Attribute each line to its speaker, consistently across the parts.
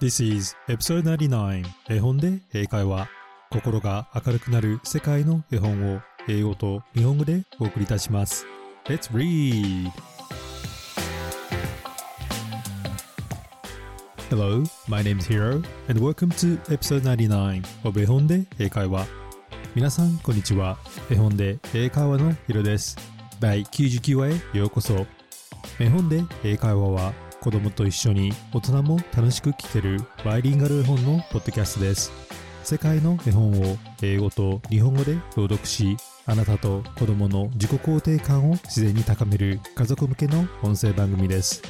Speaker 1: This is episode 99絵本で英会話心が明るくなる世界の絵本を英語と日本語でお送りいたします。Let's read! Hello, my name is Hiro and welcome to episode 99 of 絵本で英会話。皆さんこんにちは。絵本で英会話のヒロです。第99話へようこそ。絵本で英会話は子供と一緒に大人も楽しく聞けるバイリンガル絵本のポッドキャストです。世界の絵本を英語と日本語で朗読しあなたと子供の自己肯定感を自然に高める家族向けの音声番組です。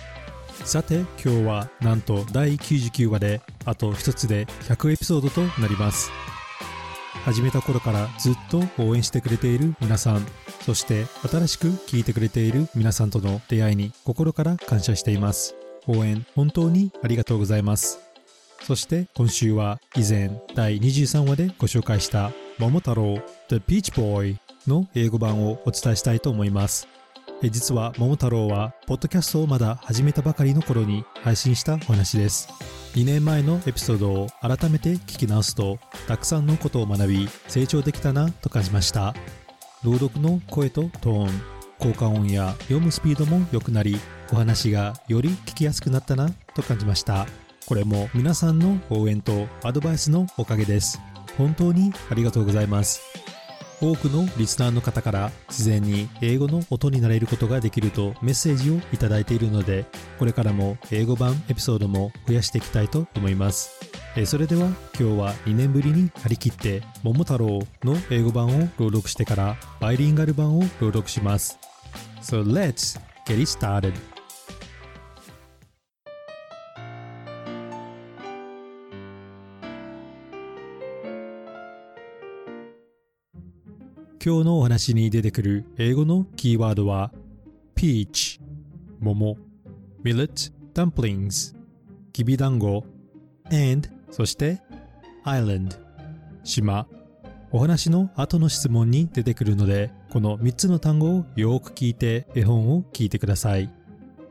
Speaker 1: さて今日はなんと第99話であと一つで100エピソードとなります。始めた頃からずっと応援してくれている皆さんそして新しく聞いてくれている皆さんとの出会いに心から感謝しています。応援本当にありがとうございます。そして今週は以前第23話でご紹介した桃太郎 The Peach Boy の英語版をお伝えしたいと思います。実は桃太郎はポッドキャストをまだ始めたばかりの頃に配信したお話です。2年前のエピソードを改めて聞き直すとたくさんのことを学び成長できたなと感じました。朗読の声とトーン効果音や読むスピードも良くなりお話がより聞きやすくなったなと感じました。これも皆さんの応援とアドバイスのおかげです。本当にありがとうございます。多くのリスナーの方から自然に英語の音になれることができるとメッセージをいただいているのでこれからも英語版エピソードも増やしていきたいと思います。それでは今日は2年ぶりに張り切って「桃太郎」の英語版を朗読してからバイリンガル版を朗読します。So let's get it started. 今日のお話に出てくる英語のキーワードは peach 桃 millet dumplings きびだんご and そして island 島。お話の後の質問に出てくるのでこの3つの単語をよく聞いて絵本を聞いてください。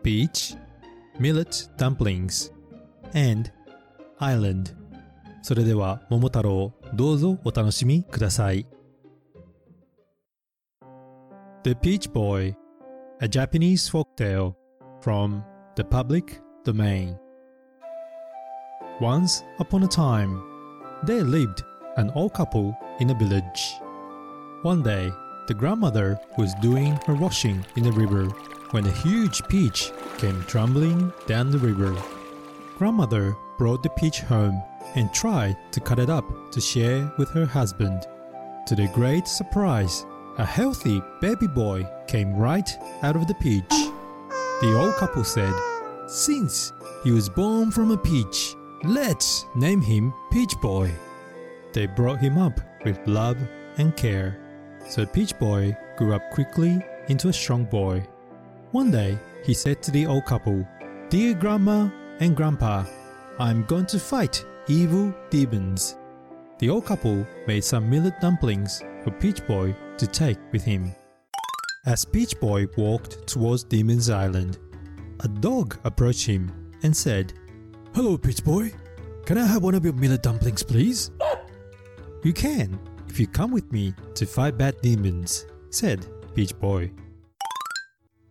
Speaker 1: peach millet dumplings and island それでは桃太郎どうぞお楽しみください。The Peach Boy, a Japanese folktale from the public domain. Once upon a time, there lived an old couple in a village. One day, the grandmother was doing her washing in the river when a huge peach came tumbling down the river. Grandmother brought the peach home and tried to cut it up to share with her husband. To their great surprise, a healthy baby boy came right out of the peach. The old couple said, Since he was born from a peach, let's name him Peach Boy. They brought him up with love and care. So Peach Boy grew up quickly into a strong boy. One day, he said to the old couple, Dear Grandma and Grandpa, I'm going to fight evil demons. The old couple made some millet dumplings for Peach Boy to take with him. As Peach Boy walked towards Demon's Island, a dog approached him and said, Hello, Peach Boy. Can I have one of your millet dumplings, please? you can, if you come with me to fight bad demons, said Peach Boy.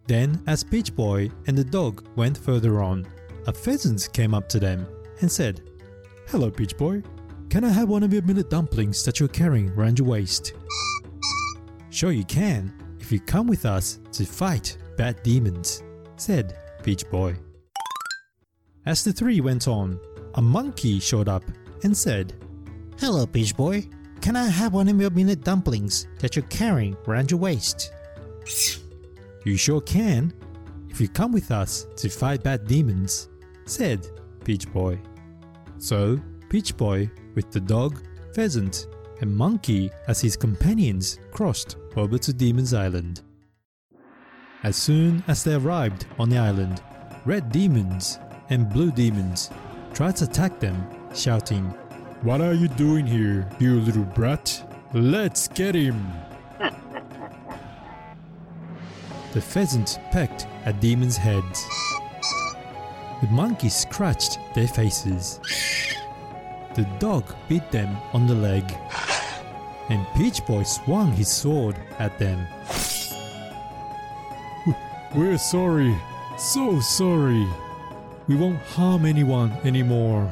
Speaker 1: Then, as Peach Boy and the dog went further on, a pheasant came up to them and said, Hello, Peach Boy. Can I have one of your millet dumplings that you're carrying around your waist? Sure, you can, if you come with us to fight bad demons, said Peach Boy. As the three went on, a monkey showed up and said,
Speaker 2: Hello, Peach Boy. Can I have one of your millet dumplings that you're carrying around your waist?
Speaker 1: You sure can, if you come with us to fight bad demons, said Peach Boy. So, Peach Boy, with the dog, pheasant, and monkey as his companions, crossed over to Demon's Island. As soon as they arrived on the island, red demons and blue demons tried to attack them, shouting, What are you doing here, you little brat? Let's get him! the pheasant pecked at demons' heads. The monkeys scratched their faces. The dog bit them on the leg. And Peach Boy swung his sword at them. We're sorry, so sorry. We won't harm anyone anymore.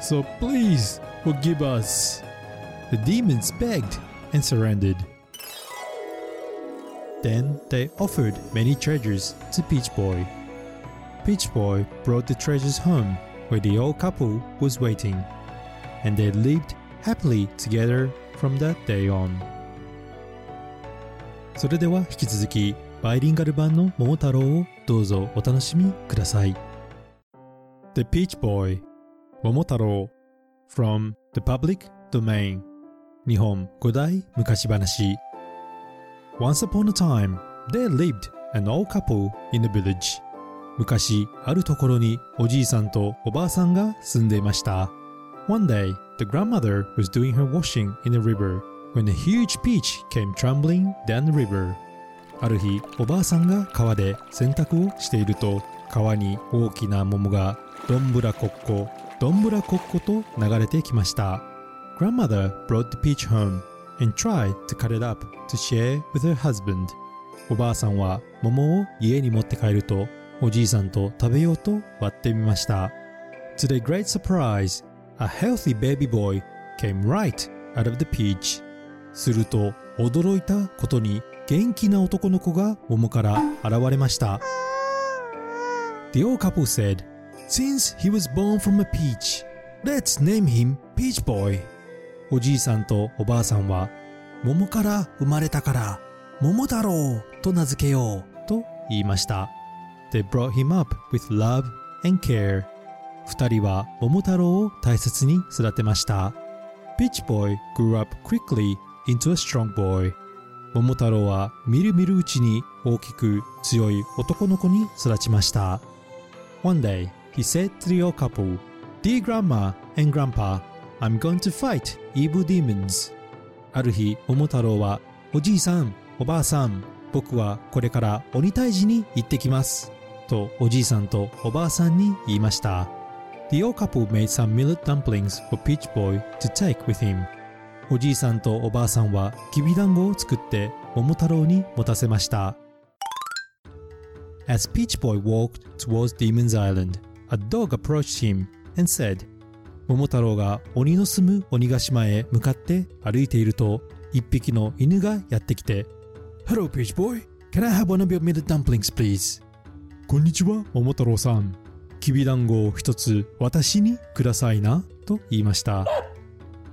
Speaker 1: So please forgive us. The demons begged and surrendered. Then they offered many treasures to Peach Boy. Peach Boy brought the treasures home where the old couple was waiting, and they lived happily together from that day on. それでは引き続きバイリンガル版の桃太郎をどうぞお楽しみください。The Peach Boy 桃太郎 from the public domain 日本古代昔話 Once upon a time, there lived an old couple in a village. 昔、あるところにおじいさんとおばあさんが住んでいました。One day, the grandmother was doing her washing in a river when a huge peach came trembling down the river. ある日、おばあさんが川で洗濯をしていると、川に大きな桃がどんぶらこっこ、どんぶらこっこと流れてきました。Grandmother brought the peach home and tried to cut it up to share with her husband. おばあさんは桃を家に持って帰るとおじいさんと食べようと割ってみました。To their great surprise, a healthy baby boy came right out of the peach. すると驚いたことに元気な男の子が桃から現れました。The old couple said, Since he was born from a peach, let's name him Peach Boy. おじいさんとおばあさんは桃から生まれたから桃太郎と名付けようと言いました。They brought him up with love and care. 二人は桃太郎を大切に育てました。Peach Boy grew up quickly into a strong boy. 桃太郎はみるみるうちに大きく強い男の子に育ちました。One day, he said to the old couple, Dear Grandma and Grandpa, I'm going to fight evil demons. ある日、桃太郎は、おじいさん、おばあさん、僕はこれから鬼退治に行ってきます。とおじいさんとおばあさんに言いました。The old couple made some millet dumplings for Peach Boy to take with him. おじいさんとおばあさんはきびだんごを作って桃太郎に持たせました。As Peach Boy walked towards Demon's Island, a dog approached him and said, 桃太郎が鬼の住む鬼ヶ島へ向かって歩いていると、一匹の犬がやってきて、Hello, Peach Boy. Can I have one of your millet dumplings, please? こんにちは、桃太郎さん。きびだんごを一つ私にくださいな、と言いました。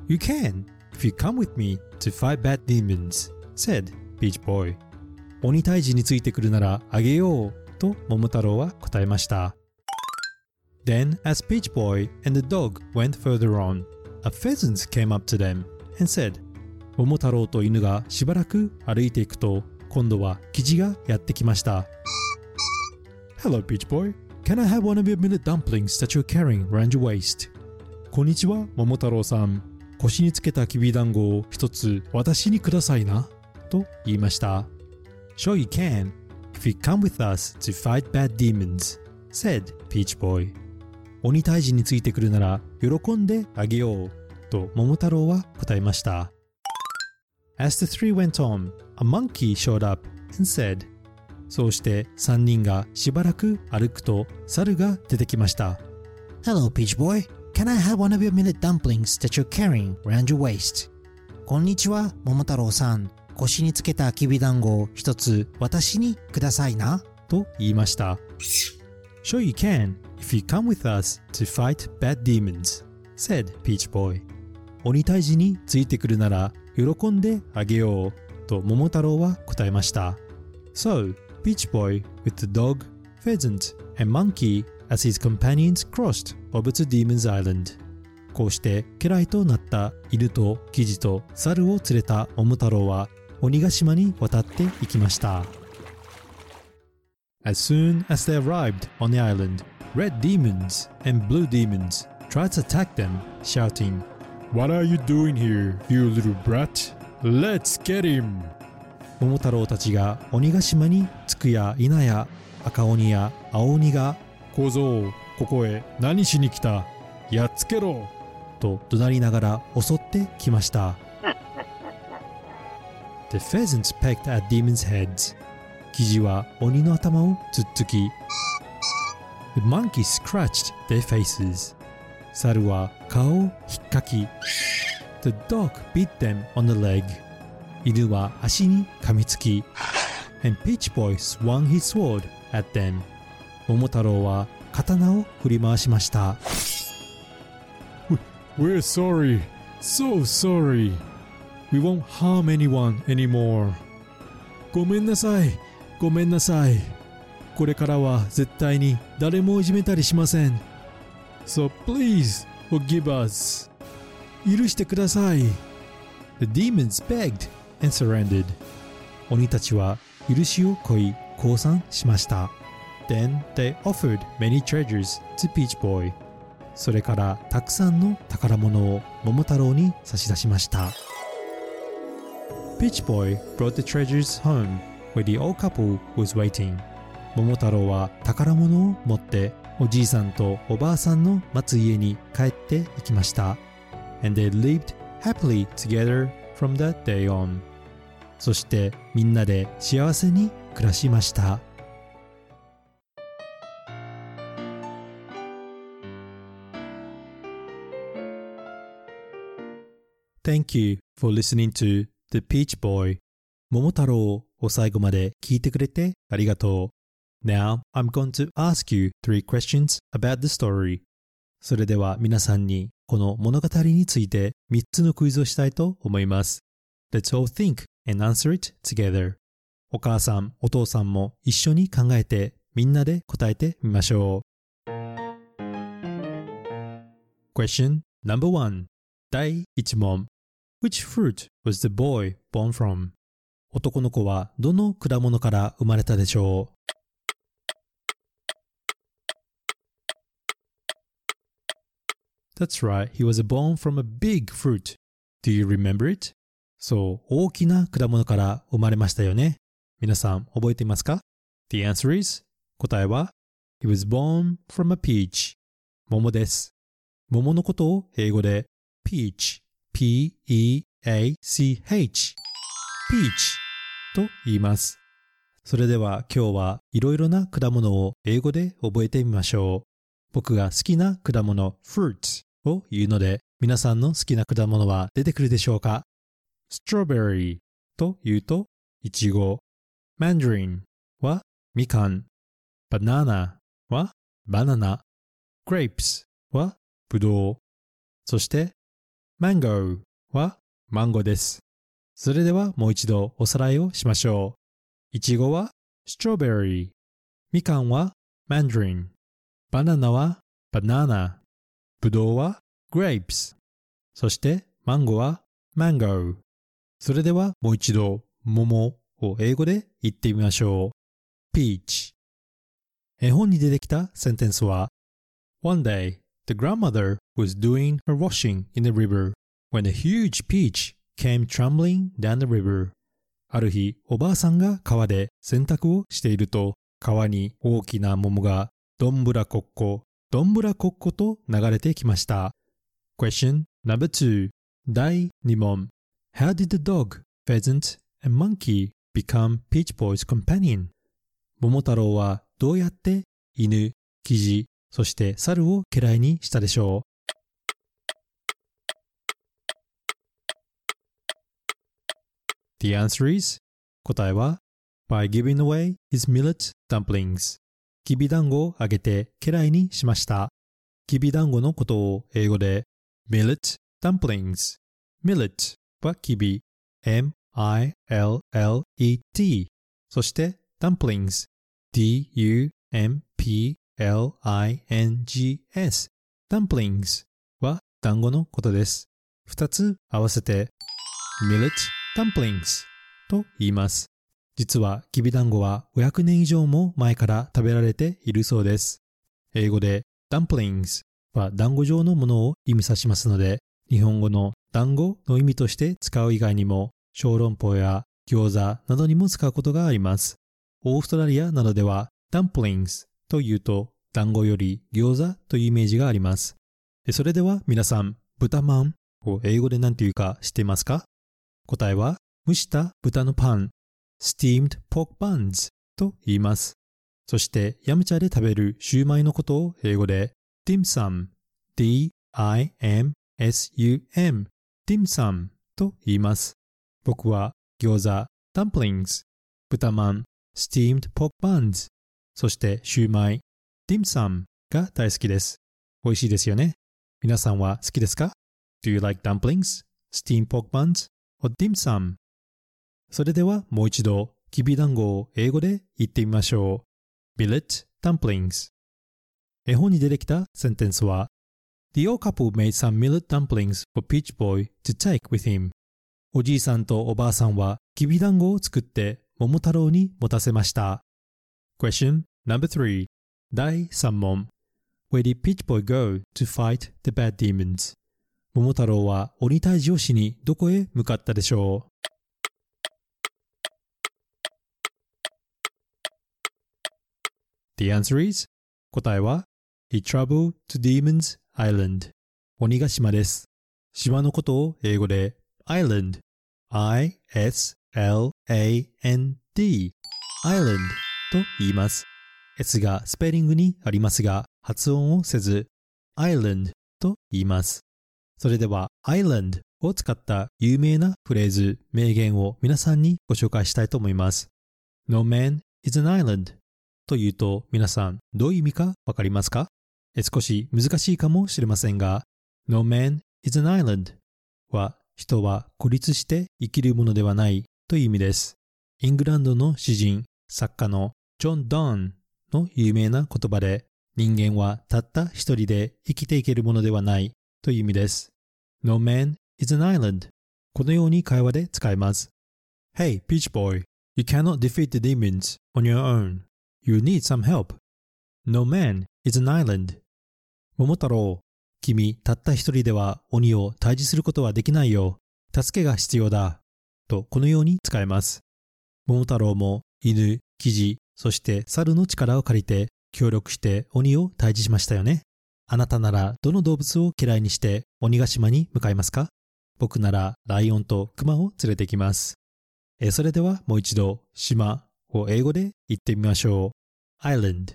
Speaker 1: You can, if you come with me to fight bad demons, said Peach Boy. 鬼退治についてくるならあげよう、と桃太郎は答えました。Then, as Peach Boy and the dog went further on, a pheasant came up to them and said, 桃太郎と犬がしばらく歩いていくと、今度はキジがやってきました。Hello, Peach Boy. Can I have one of your millet dumplings that you're carrying around your waist? こんにちは、桃太郎さん。腰につけたきびだんごを一つ私にくださいな。と言いました。Sure you can, if you come with us to fight bad demons, said Peach Boy. 鬼退治についてくるなら喜んであげよう。と桃太郎は答えました。As the three went on, a monkey showed up and said, そうして三人がしばらく歩くと猿が出てきました。
Speaker 2: Hello, Peach Boy. Can I have one of your millet dumplings that you're carrying around your waist? こんにちは、桃太郎さん。腰につけたきびだんごを一つ私にくださいな。
Speaker 1: と言いました。Sure you can, if you come with us to fight bad demons, said Peach Boy. 鬼退治についてくるなら喜んであげよう。と桃太郎は答えました。So, Peach Boy with the dog, pheasant, and monkey as his companions crossed over to Demon's Island. こうして家来となった犬とキジと猿を連れた桃太郎は鬼ヶ島に渡っていきました。As soon as they arrived on the island, red demons and blue demons tried to attack them, shouting, What are you doing here, you little brat? Let's get him! 桃太郎たちが鬼ヶ島に着くや否や赤鬼や青鬼が小僧ここへ何しに来たやっつけろ
Speaker 2: と怒鳴りながら襲ってきました The pheasants pecked at demons' heads キジは鬼の頭をつっつき The monkeys scratched their faces 猿は顔を引っかき The dog bit them on the leg 犬は足に噛みつき And Peach Boy swung his sword at them 桃太郎は刀を振り回しました
Speaker 1: We're sorry so sorry We won't harm anyone anymore ごめんなさいごめんなさいこれからは絶対に誰もいじめたりしません So please forgive us 許してください
Speaker 2: The demons begged and surrendered 鬼たちは許しを乞い降参しました Then they offered many treasures to Peach Boy それからたくさんの宝物を桃太郎に差し出しました Peach Boy brought the treasures home where the old couple was waiting 桃太郎は宝物を持っておじいさんとおばあさんの待つ家に帰っていきました And they lived happily together from that day on そしてみんなで幸せに暮らしました Thank you for listening to The Peach Boy 桃太郎を最後まで聞いてくれてありがとう Now I'm going to ask you three questions about the story それでは皆さんにこの物語について3つのクイズをしたいと思います Let's all think and answer it together お母さん、お父さんも一緒に考えてみんなで答えてみましょう Question number one 第1問 Which fruit was the boy born from? 男の子はどの果物から生まれたでしょう That's right, he was born from a big fruit. Do you remember it? そう、大きな果物から生まれましたよね。皆さん覚えていますか ?The answer is 答えは He was born from a peach. 桃です。桃のことを英語で peach, p-e-a-c-h, peach と言います。それでは今日はいろいろな果物を英語で覚えてみましょう。僕が好きな果物 fruit を言うので皆さんの好きな果物は出てくるでしょうか？Strawberry と言うといちご mandarin はみかん。Banana はバナナ grapes はぶどう。そして mango はマンゴーです。それではもう一度おさらいをしましょう。いちごは strawberry みかんは mandarin バナナは banana ぶどうは grapes そしてマンゴーは mango それではもう一度桃を英語で言ってみましょう peach 絵本に出てきたセンテンスは One day, the grandmother was doing her washing in the river when a huge peach came trembling down the river ある日、おばあさんが川で洗濯をしていると川に大きな桃がどんぶらこっこ、どんぶらこっこと流れてきました。Question number two 第2問 How did the dog, pheasant, and monkey become Peach Boy's companion? 桃太郎はどうやって犬、キジ、そして猿を家来にしたでしょう ?The answer is 答えは By giving away his millet dumplings きびだんごをあげて家来にしました。きびだんごのことを英語で millet dumplings millet はきび m-i-l-l-e-t そして dumplings d-u-m-p-l-i-n-g-s dumplings は団子のことです。二つ合わせて millet dumplings と言います。実はきびだんごは500年以上も前から食べられているそうです。英語で dumplings は団子状のものを意味さしますので、日本語の団子の意味として使う以外にも、小籠包や餃子などにも使うことがあります。オーストラリアなどでは dumplings というと
Speaker 1: 団子より餃子というイメージがあります。それでは皆さん、豚まんを英語で何て言うか知っていますか？答えは、蒸した豚のパン、steamed pork buns と言います。そして、ヤムチャで食べるシューマイのことを英語で dim sum, d-i-m-s-u-m, dim sum と言います。僕は餃子、dumplings、豚まん、steamed pork buns、そしてシューマイ、dim sum が大好きです。美味しいですよね。皆さんは好きですか ?Do you like dumplings, steamed pork buns, or dim sum? それではもう一度、きびだんごを英語で言ってみましょう。Billet dumplings 絵本に出てきたセンテンスは The old couple made some millet dumplings for Peach Boy to take with him. おじいさんとおばあさんはきびだんごを作って桃太郎に持たせました。Question number 3第3問 Where did Peach Boy go to fight the bad demons? 桃太郎は鬼退治をしにどこへ向かったでしょう The answer is 答えは He traveled to Demon's Island 鬼ヶ島です。島のことを英語で Island I-S-L-A-N-D Island と言います。S がスペリングにありますが発音をせず Island と言います。それでは Island を使った有名なフレーズ、名言を皆さんにご紹介したいと思います。No man is an island というと皆さんどういう意味かわかりますか？少し難しいかもしれませんが No man is an island は人は孤立して生きるものではないという意味です。イングランドの詩人、作家のジョン・ドーンの有名な言葉で人間はたった一人で生きていけるものではないという意味です。No man is an island このように会話で使えます。Hey, Peach Boy, you cannot defeat the demons on your own. You need some help. No man is an island. 桃太郎、君たった一人では鬼を退治することはできないよ。助けが必要だ。とこのように使えます。桃太郎も犬、キジ、そして猿の力を借りて協力して鬼を退治しましたよね。あなたならどの動物を嫌いにして鬼ヶ島に向かいますか僕ならライオンとクマを連れてきます。えそれではもう一度島を英語で言ってみましょう。Island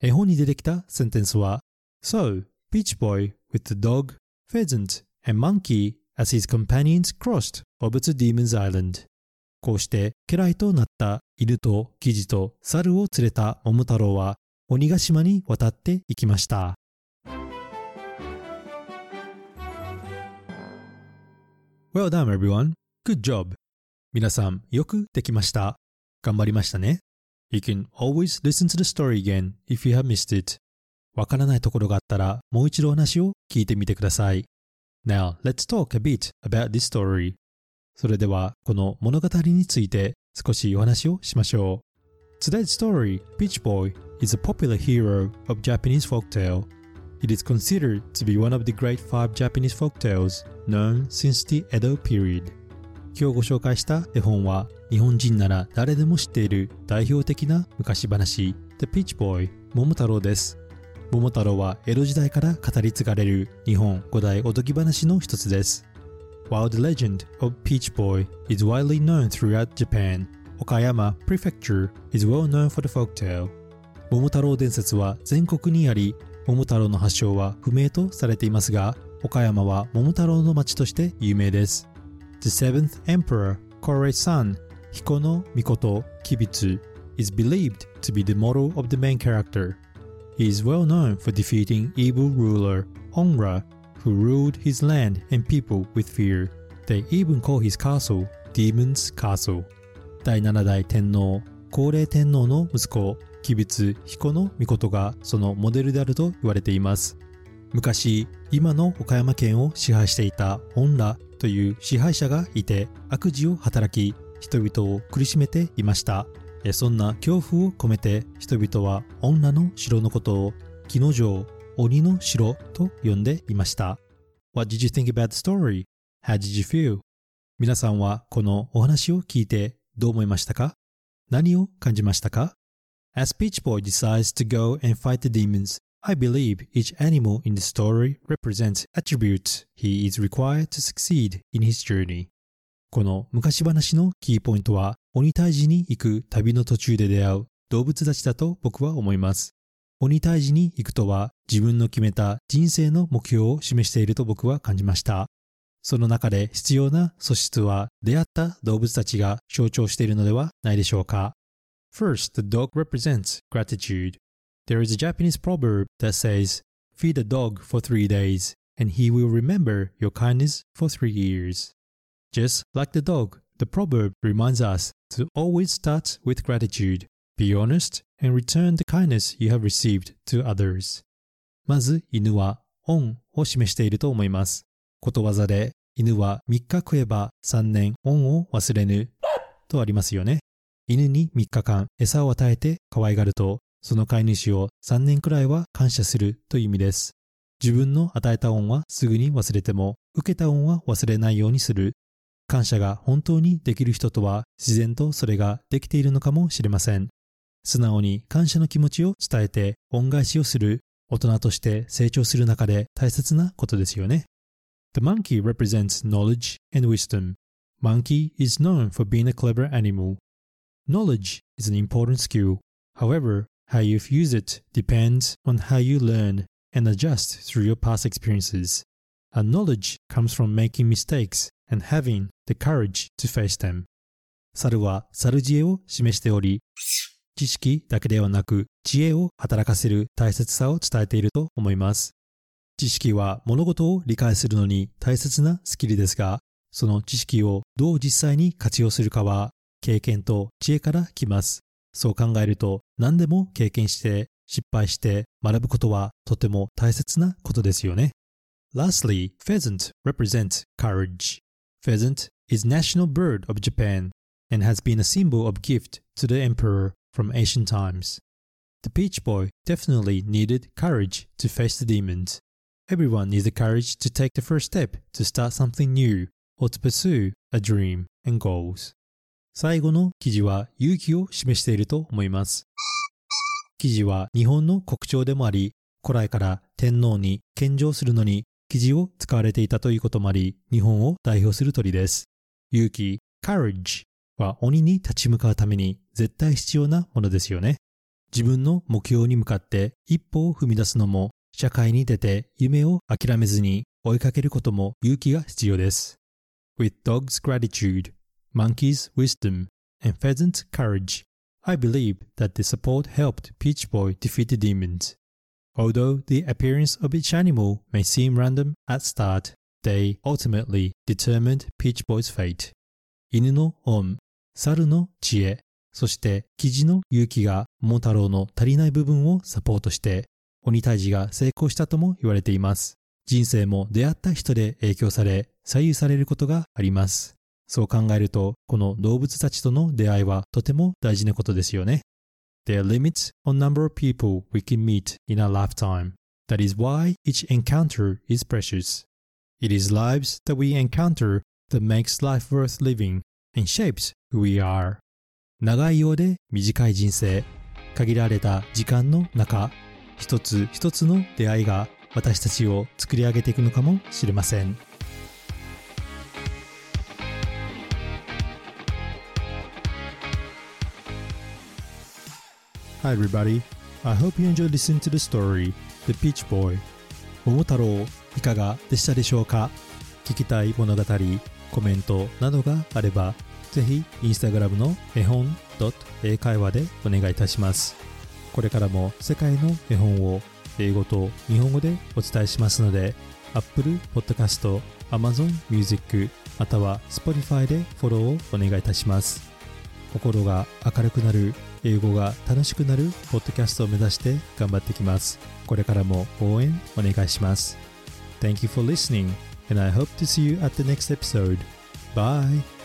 Speaker 1: 絵本に出てきたセンテンスは So, Beach Boy with the dog, pheasant and monkey as his companions crossed over to Demon's Island こうして家来となった犬とキジと猿を連れた桃太郎は鬼ヶ島に渡っていきました。Well done everyone. Good job. 皆さんよくできました。頑張りましたね。You can always listen to the story again if you have missed it. わからないところがあったらもう一度話を聞いてみてください。Now, let's talk a bit about this story. それではこの物語について少しお話をしましょう。Today's story, Peach Boy, is a popular hero of Japanese folktale. It is considered to be one of the great five Japanese folktales known since the Edo period. 今日ご紹介した絵本は日本人なら誰でも知っている代表的な昔話。The Peach Boy 桃太郎です。桃太郎は江戸時代から語り継がれる日本古代おとぎ話の一つです。While the legend of Peach Boy is widely known throughout Japan. Okayama Prefecture is well known for the folktale. 桃太郎伝説は全国にあり桃太郎の発祥は不明とされていますが岡山は桃太郎の町として有名です。The seventh emperor, Koresan, Hikono Mikoto Kibitsu, is believed to be the model of the main character. He is well known for defeating evil ruler Onra, who ruled his land and people with fear. They even call his castle Demon's Castle. 第7代天皇、高齢天皇の息子、吉備彦の命がそのモデルであると言われています。昔、今の岡山県を支配していた恩羅という支配者がいて悪事を働き人々を苦しめていましたそんな恐怖を込めて人々は女の城のことを木の城鬼の城と呼んでいました What did you think about the story? How did you feel? 皆さんはこのお話を聞いてどう思いましたか？何を感じましたか？As Peach Boy decides to go and fight the demons, I believe each animal in the story represents attributes he is required to succeed in his journey. この昔話のキーポイントは鬼退治に行く旅の途中で出会う動物たちだと僕は思います。鬼退治に行くとは自分の決めた人生の目標を示していると僕は感じました。その中で必要な素質は出会った動物たちが象徴しているのではないでしょうか。First, the dog represents gratitude. There is a Japanese proverb that says, Feed a dog for three days, and he will remember your kindness for three years. Just like the dog, the proverb reminds us to always start with gratitude, be honest, and return the kindness you have received to others. まず犬は恩を示していると思います。ことわざで犬は3日食えば3年恩を忘れぬとありますよね。犬に3日間餌を与えて可愛がると その飼い主を3年くらいは感謝するという意味です。自分の与えた恩はすぐに忘れても、受けた恩は忘れないようにする。感謝が本当にできる人とは自然とそれができているのかもしれません。素直に感謝の気持ちを伝えて恩返しをする大人として成長する中で大切なことですよね。The monkey represents knowledge and wisdom. Monkey is known for being a clever animal. Knowledge is an important skill. However, How you use it depends on how you learn and adjust through your past experiences. And knowledge comes from making mistakes and having the courage to face them. 猿は猿知恵を示しており、知識だけではなく知恵を働かせる大切さを伝えていると思います。知識は物事を理解するのに大切なスキルですが、その知識をどう実際に活用するかは経験と知恵から来ます。そう考えると何でも経験して失敗して学ぶことはとても大切なことですよね。Lastly, pheasant represents courage. Pheasant is national bird of Japan and has been a symbol of gift to the emperor from ancient times. The Peach Boy definitely needed courage to face the demons. Everyone needs the courage to take the first step to start something new or to pursue a dream and goals. 最後の記事は勇気を示していると思います。記事は日本の国鳥でもあり、古来から天皇に献上するのに記事を使われていたということもあり、日本を代表する鳥です。勇気、courage は鬼に立ち向かうために絶対必要なものですよね。自分の目標に向かって一歩を踏み出すのも、社会に出て夢を諦めずに追いかけることも勇気が必要です。With dog's gratitude, monkey's wisdom, and pheasant's courage, I believe that the support helped Peach Boy defeat the demons. Although the appearance of each animal may seem random at start, they ultimately determined Peach Boy's fate. 犬の恩、猿の知恵、そしてキジの勇気が桃太郎の足りない部分をサポートして、鬼退治が成功したとも言われています。人生も出会った人で影響され、左右されることがあります。そう考えると、この動物たちとの出会いはとても大事なことですよね。There are limits on number of people we can meet in a lifetime. That is why each encounter is precious. It is lives that we encounter that makes life worth living and shapes who we are. 長いようで短い人生、限られた時間の中、一つ一つの出会いが私たちを作り上げていくのかもしれません。Hi everybody. I hope you enjoyed listening to the story, The Peach Boy. 桃太郎いかがでしたでしょうか？聞きたい物語、コメントなどがあれば、ぜひインスタグラムの絵本英会話でお願いいたします。これからも世界の絵本を英語と日本語でお伝えしますので、Apple Podcast、Amazon Music または Spotify でフォローをお願いいたします。心が明るくなる英語が楽しくなるポッドキャストを目指して頑張ってきます。これからも応援お願いします。Thank you for listening and I hope to see you at the next episode. Bye!